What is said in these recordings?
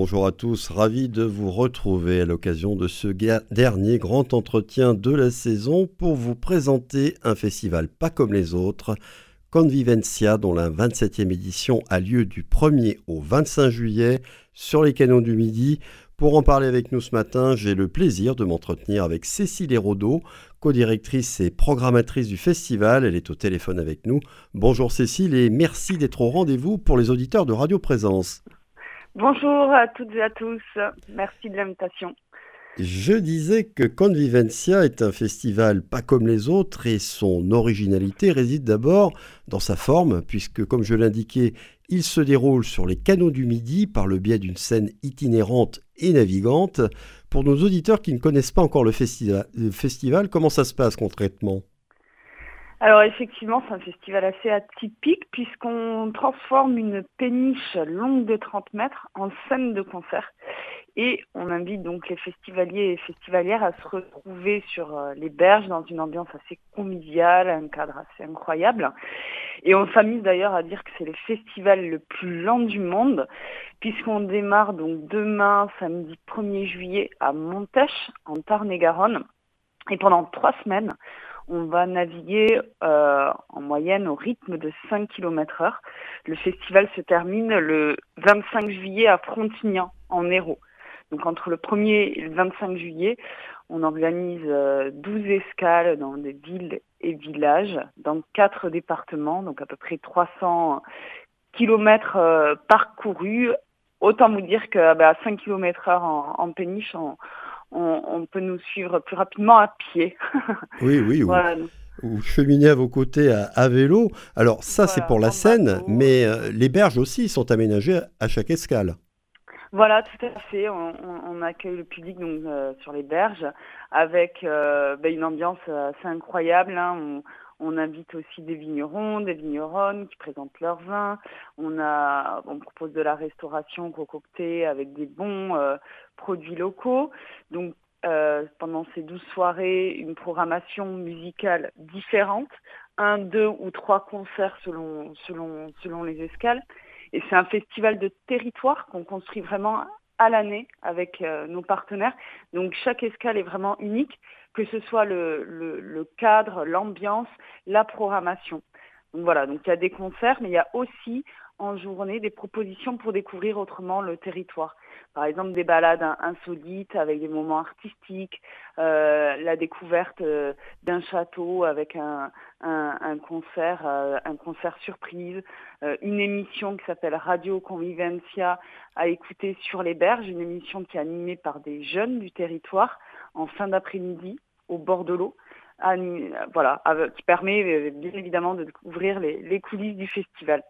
bonjour à tous, ravi de vous retrouver à l'occasion de ce dernier grand entretien de la saison pour vous présenter un festival pas comme les autres, Convivencia, dont la 27e édition a lieu du 1er au 25 juillet sur les canons du Midi. Pour en parler avec nous ce matin, j'ai le plaisir de m'entretenir avec Cécile Hérodeau, co-directrice et programmatrice du festival. Elle est au téléphone avec nous. Bonjour Cécile et merci d'être au rendez-vous pour les auditeurs de Radio Présence. Bonjour à toutes et à tous. Merci de l'invitation. Je disais que Convivencia est un festival pas comme les autres et son originalité réside d'abord dans sa forme, puisque comme je l'indiquais, il se déroule sur les canaux du Midi par le biais d'une scène itinérante et navigante. Pour nos auditeurs qui ne connaissent pas encore le festival, comment ça se passe concrètement? Alors effectivement, c'est un festival assez atypique puisqu'on transforme une péniche longue de 30 mètres en scène de concert. Et on invite donc les festivaliers et festivalières à se retrouver sur euh, les berges dans une ambiance assez conviviale, un cadre assez incroyable. Et on s'amuse d'ailleurs à dire que c'est le festival le plus lent du monde, puisqu'on démarre donc demain, samedi 1er juillet, à Montèche, en Tarn-et-Garonne. Et pendant trois semaines, on va naviguer euh, en moyenne au rythme de 5 km heure. Le festival se termine le 25 juillet à Frontignan, en Hérault. Donc entre le 1er et le 25 juillet, on organise 12 euh, escales dans des villes et villages, dans quatre départements, donc à peu près 300 kilomètres euh, parcourus. Autant vous dire qu'à bah, 5 km heure en, péniche, peut nous suivre plus rapidement à pied. oui, oui. voilà. Vous cheminez à vos côtés à, vélo. Alors ça, c'est pour la Seine, mais euh, les berges aussi sont aménagées à chaque escale. Voilà, tout à fait. On, accueille le public donc euh, sur les berges avec euh, ben, une ambiance assez incroyable. Hein. On, invite aussi des vignerons, des vigneronnes qui présentent leurs vins. On on propose de la restauration concoctée avec des bons euh, produits locaux. Donc pendant ces douze soirées, une programmation musicale différente, un, deux ou trois concerts selon les escales. Et c'est un festival de territoire qu'on construit vraiment à l'année avec euh, nos partenaires. Donc chaque escale est vraiment unique, que ce soit le, cadre, l'ambiance, la programmation. Donc voilà, donc il y a des concerts, mais il y a aussi en journée des propositions pour découvrir autrement le territoire. Par exemple, des balades insolites avec des moments artistiques, euh, la découverte euh, d'un château avec un, un, concert, euh, un concert surprise, une émission qui s'appelle Radio Convivencia à écouter sur les berges, une émission qui est animée par des jeunes du territoire en fin d'après-midi au bord de l'eau. Voilà, qui permet bien évidemment de découvrir les coulisses du festival.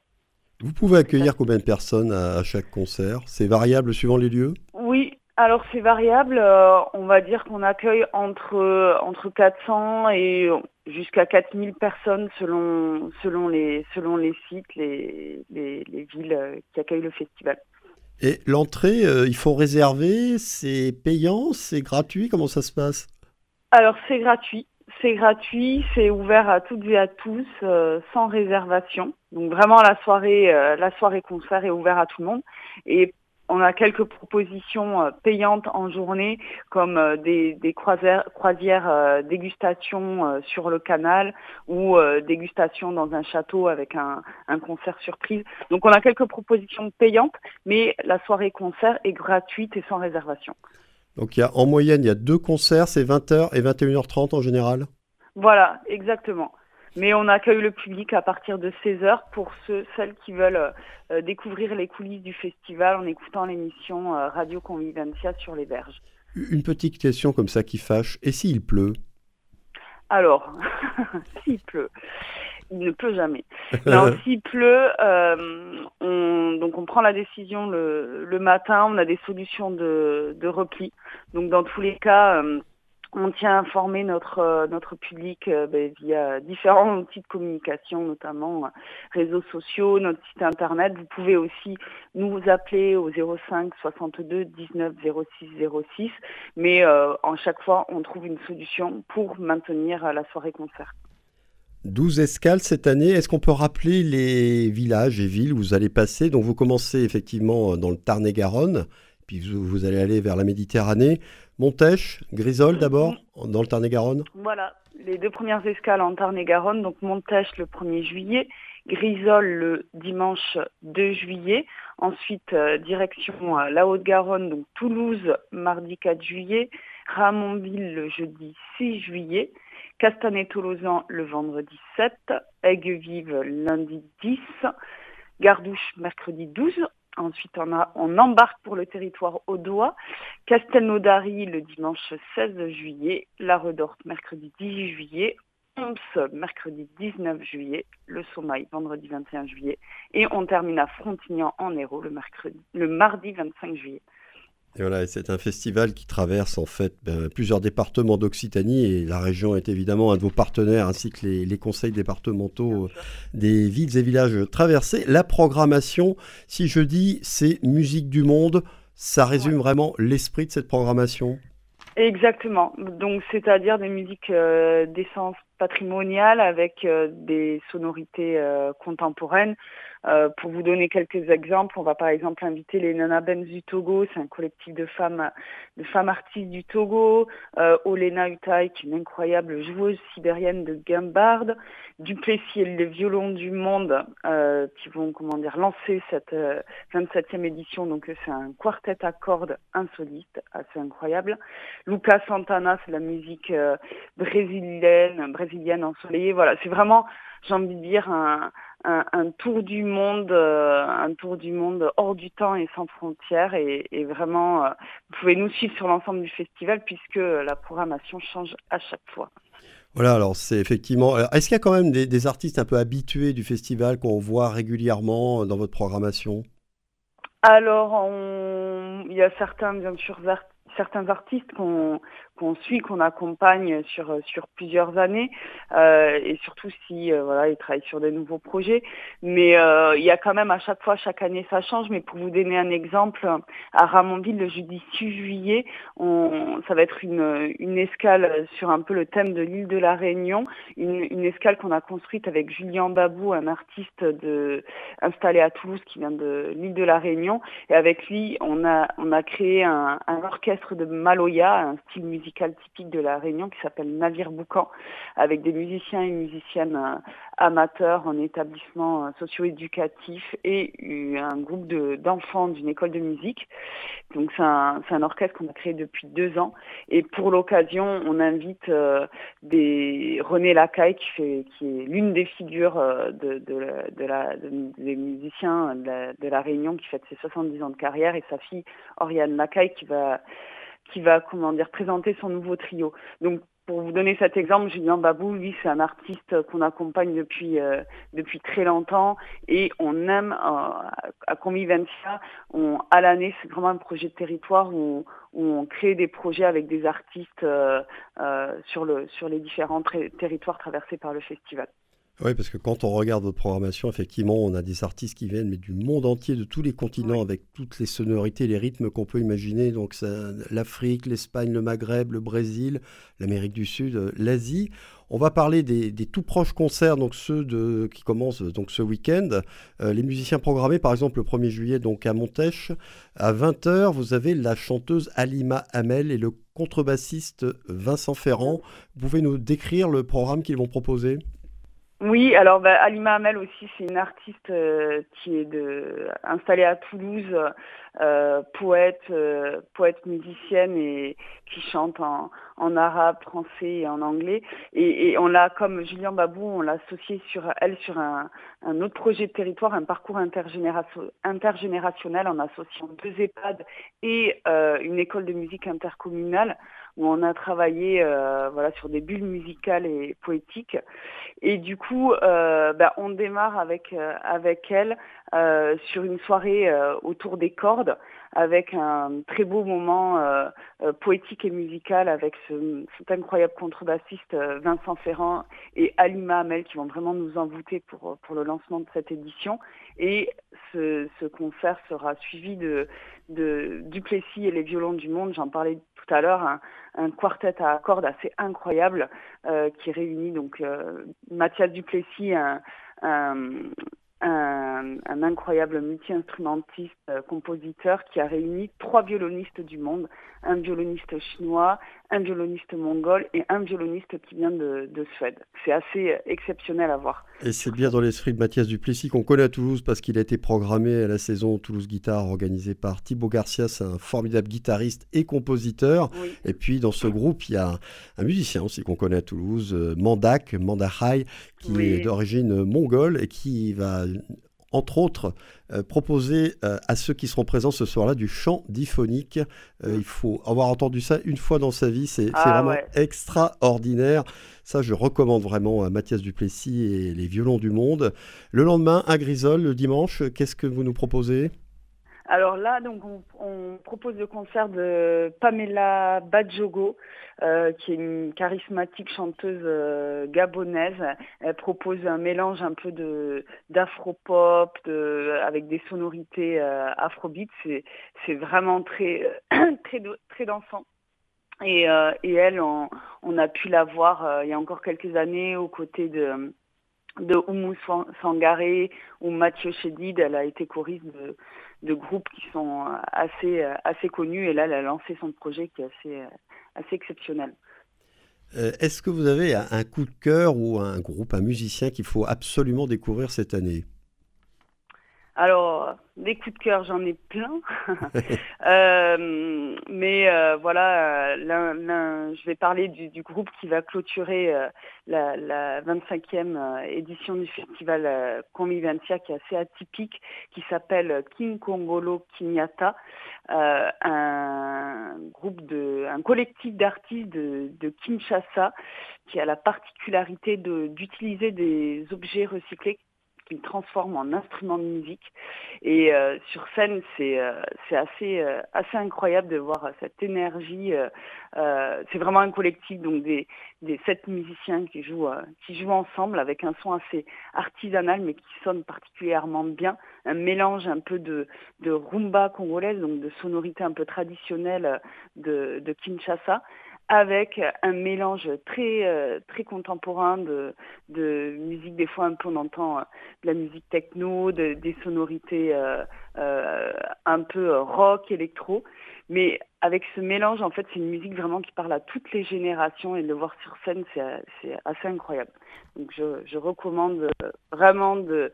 Vous pouvez accueillir combien de personnes à, chaque concert? C'est variable suivant les lieux? Oui, alors c'est variable. Euh, on va dire qu'on accueille entre, entre 400 et jusqu'à 4000 personnes selon, selon, les, selon les sites, les, les, villes euh, qui accueillent le festival. Et l'entrée, euh, il faut réserver C'est payant C'est gratuit Comment ça se passe? Alors c'est gratuit. C'est gratuit, c'est ouvert à toutes et à tous, euh, sans réservation. Donc vraiment la soirée, euh, la soirée concert est ouverte à tout le monde. Et on a quelques propositions euh, payantes en journée, comme des, des croisières, croisières dégustation sur le canal ou dégustation dans un château avec un, un, concert surprise. Donc on a quelques propositions payantes, mais la soirée concert est gratuite et sans réservation. Donc il y a, en moyenne, il y a deux concerts, c'est 20h et 21h30 en général? Voilà, exactement. Mais on accueille le public à partir de 16h pour ceux, celles qui veulent euh, découvrir les coulisses du festival en écoutant l'émission euh, Radio Convivencia sur les berges. Une petite question comme ça qui fâche. Et s'il pleut? Alors, s'il pleut il ne pleut jamais. Alors s'il pleut, euh, on, donc on prend la décision le, le, matin, on a des solutions de, de repli. Donc dans tous les cas, euh, on tient à informer notre euh, notre public ben, via différents outils de communication, notamment réseaux sociaux, notre site internet. Vous pouvez aussi nous appeler au 05 62 19 06 06, mais en chaque fois on trouve une solution pour maintenir la soirée concert. 12 escales cette année. Est-ce qu'on peut rappeler les villages et villes où vous allez passer? Donc vous commencez effectivement dans le Tarn-et-Garonne, puis vous, allez aller vers la Méditerranée. Montèche, Grisol d'abord, dans le Tarn-et-Garonne Voilà, les deux premières escales en Tarn-et-Garonne, donc Montèche le 1er juillet, Grisol le dimanche 2 juillet, ensuite euh, direction euh, la Haute-Garonne, donc Toulouse mardi 4 juillet, Ramonville le jeudi 6 juillet, Castanet-Tolosan le vendredi 7, Aigues-Vives lundi 10, Gardouche mercredi 12, Ensuite, on, embarque pour le territoire audois, Castelnaudary le dimanche 16 juillet, La Redorte mercredi 18 juillet, Oms mercredi 19 juillet, le Sommeil vendredi 21 juillet, et on termine à Frontignan en Hérault le mardi 25 juillet. Et voilà, c'est un festival qui traverse en fait ben, plusieurs départements d'Occitanie et la région est évidemment un de vos partenaires ainsi que les, conseils départementaux des villes et villages traversés. La programmation, si je dis c'est musique du monde, ça résume vraiment l'esprit de cette programmation Exactement. Donc, c'est-à-dire des musiques euh, d'essence patrimoniale avec euh, des sonorités euh, contemporaines. Euh, pour vous donner quelques exemples, on va par exemple inviter les Nana Benz du Togo, c'est un collectif de femmes, de femmes artistes du Togo, euh, Olena Utai, qui est une incroyable joueuse sibérienne de Guimbarde, Duplessis et les violons du monde, euh, qui vont comment dire lancer cette 27e édition. Donc c'est un quartet à cordes insolite, assez incroyable. Lucas Santana, c'est la musique brésilienne, brésilienne ensoleillée. Voilà, c'est vraiment, j'ai envie de dire un un, tour du monde, euh, un tour du monde hors du temps et sans frontières. Et, vraiment, euh, vous pouvez nous suivre sur l'ensemble du festival puisque la programmation change à chaque fois. Voilà, alors c'est effectivement. Est-ce qu'il y a quand même des, artistes un peu habitués du festival qu'on voit régulièrement dans votre programmation? Alors, il y a certains, bien sûr, certains artistes qu'on suit, qu'on accompagne sur sur plusieurs années, euh, et surtout si euh, voilà, ils travaillent sur de nouveaux projets. Mais euh, il y a quand même à chaque fois, chaque année, ça change. Mais pour vous donner un exemple, à Ramonville, le jeudi 6 juillet, on, ça va être une une escale sur un peu le thème de l'île de la Réunion, une, une escale qu'on a construite avec Julien Babou, un artiste de installé à Toulouse qui vient de l'île de la Réunion, et avec lui, on a on a créé un, un orchestre de Maloya, un style musical typique de la Réunion qui s'appelle Navire Boucan, avec des musiciens et musiciennes euh, amateurs en établissement euh, socio-éducatif et un groupe d'enfants d'une école de musique. Donc c'est un, un, orchestre qu'on a créé depuis deux ans et pour l'occasion on invite euh, René Lacaille qui fait qui est l'une des figures la, des musiciens de la, Réunion qui fête ses 70 ans de carrière et sa fille Oriane Lacaille qui va qui présenter son nouveau trio. Pour vous donner cet exemple, Julien Babou, lui, c'est un artiste qu'on accompagne depuis euh, depuis très longtemps et on aime euh, à Convivencia, on, à l'année, c'est vraiment un projet de territoire où, où, on crée des projets avec des artistes euh, sur le sur les différents territoires traversés par le festival. Oui, parce que quand on regarde votre programmation, effectivement, on a des artistes qui viennent mais du monde entier, de tous les continents, avec toutes les sonorités, les rythmes qu'on peut imaginer. Donc l'Afrique, l'Espagne, le Maghreb, le Brésil, l'Amérique du Sud, euh, l'Asie. On va parler des, tout proches concerts, donc ceux de, qui commencent donc ce week-end. Euh, les musiciens programmés, par exemple, le 1er juillet, donc à Montèche, à 20h, vous avez la chanteuse Alima Hamel et le contrebassiste Vincent Ferrand. Vous pouvez nous décrire le programme qu'ils vont proposer? Oui, alors bah, Alima Hamel aussi, c'est une artiste euh, qui est de, installée à Toulouse, euh, poète, euh, poète musicienne et qui chante en, en, arabe, français et en anglais. Et, et on l'a, comme Julien Babou, on l'a associée sur elle sur un, un, autre projet de territoire, un parcours intergénérationnel en associant deux EHPAD et une école de musique intercommunale où on a travaillé euh, voilà sur des bulles musicales et poétiques. Et du coup, euh, bah, on démarre avec euh, avec elle sur une soirée autour des cordes, avec un très beau moment poétique et musical avec ce, cet incroyable contrebassiste Vincent Ferrand et Alima Hamel qui vont vraiment nous envoûter pour pour le lancement de cette édition. Et ce, ce concert sera suivi de, de Duplessis et les violons du monde. J'en parlais tout à l'heure, un, quartet à cordes assez incroyable euh, qui réunit donc euh, Mathias Duplessis, un, un, un, un incroyable multi-instrumentiste, euh, compositeur qui a réuni trois violonistes du monde, un violoniste chinois, un violoniste mongol et un violoniste qui vient de, de Suède. C'est assez exceptionnel à voir. Et c'est bien dans l'esprit de Mathias Duplessis qu'on connaît à Toulouse parce qu'il a été programmé à la saison Toulouse Guitare organisée par Thibaut Garcia, c'est un formidable guitariste et compositeur. Oui. Et puis dans ce groupe, il y a un musicien aussi qu'on connaît à Toulouse, euh, Mandak, Mandahai, qui Oui. est d'origine mongole et qui va entre autres, euh, proposer euh, à ceux qui seront présents ce soir-là du chant diphonique. Euh, il faut avoir entendu ça une fois dans sa vie, c'est Ah, vraiment ouais. extraordinaire. Ça, je recommande vraiment à Mathias Duplessis et les violons du monde. Le lendemain, à Grisol, le dimanche, qu'est-ce que vous nous proposez? Alors là, donc, on, propose le concert de Pamela Badjogo, euh, qui est une charismatique chanteuse euh, gabonaise. Elle propose un mélange un peu de d'afro-pop, avec des sonorités euh, afrobeat. C'est vraiment très très très dansant. Et, euh, et elle, on, on a pu la voir il y a encore quelques années aux côtés de de Oumou San- Sangaré ou Mathieu Chédid. Elle a été choriste de, groupes qui sont assez, connus. Et là, elle a lancé son projet qui est assez, assez exceptionnel. Euh, Est-ce que vous avez un coup de cœur ou un groupe, un musicien qu'il faut absolument découvrir cette année? Alors, des coups de cœur, j'en ai plein. Euh, mais euh, voilà, euh, je vais parler du, du groupe qui va clôturer euh, la, la 25e euh, édition du festival Convivencia, qui est assez atypique, qui s'appelle King Kongolo Kinyata, euh, un groupe de, un collectif d'artistes de, de Kinshasa qui a la particularité de- d'utiliser des objets recyclés qu'ils transforment en instruments de musique. Et euh, sur scène, c'est euh, assez euh, assez incroyable de voir euh, cette énergie. euh, euh, c'est vraiment un collectif, donc des des sept musiciens qui jouent qui jouent ensemble avec un son assez artisanal, mais qui sonne particulièrement bien. Un mélange un peu de de rumba congolaise, donc de sonorités un peu traditionnelles euh, de de Kinshasa avec un mélange très euh, très contemporain de de musique des fois un peu on entend euh, de la musique techno, de- des sonorités euh, euh, un peu rock, électro. Mais avec ce mélange, en fait, c'est une musique vraiment qui parle à toutes les générations et de le voir sur scène, c'est assez incroyable. Donc je, je recommande vraiment de,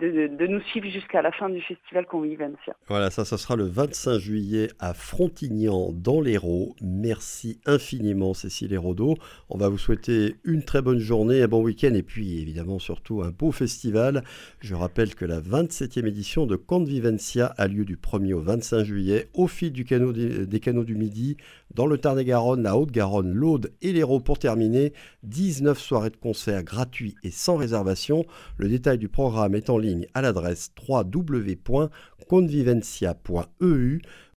de, nous suivre jusqu'à la fin du festival Convivencia. Voilà, ça, ça sera le 25 juillet à Frontignan, dans l'Hérault. Merci infiniment, Cécile Hérodo. On va vous souhaiter une très bonne journée, un bon week-end et puis évidemment surtout un beau festival. Je rappelle que la 27e édition de Convivencia a lieu du 1er au 25 juillet au fil du canot des, des canaux du Midi, dans le Tarn-et-Garonne, la Haute-Garonne, l'Aude et l'Hérault pour terminer. 19 soirées de concerts gratuits et sans réservation. Le détail du programme est en ligne à l'adresse www.convivencia.eu.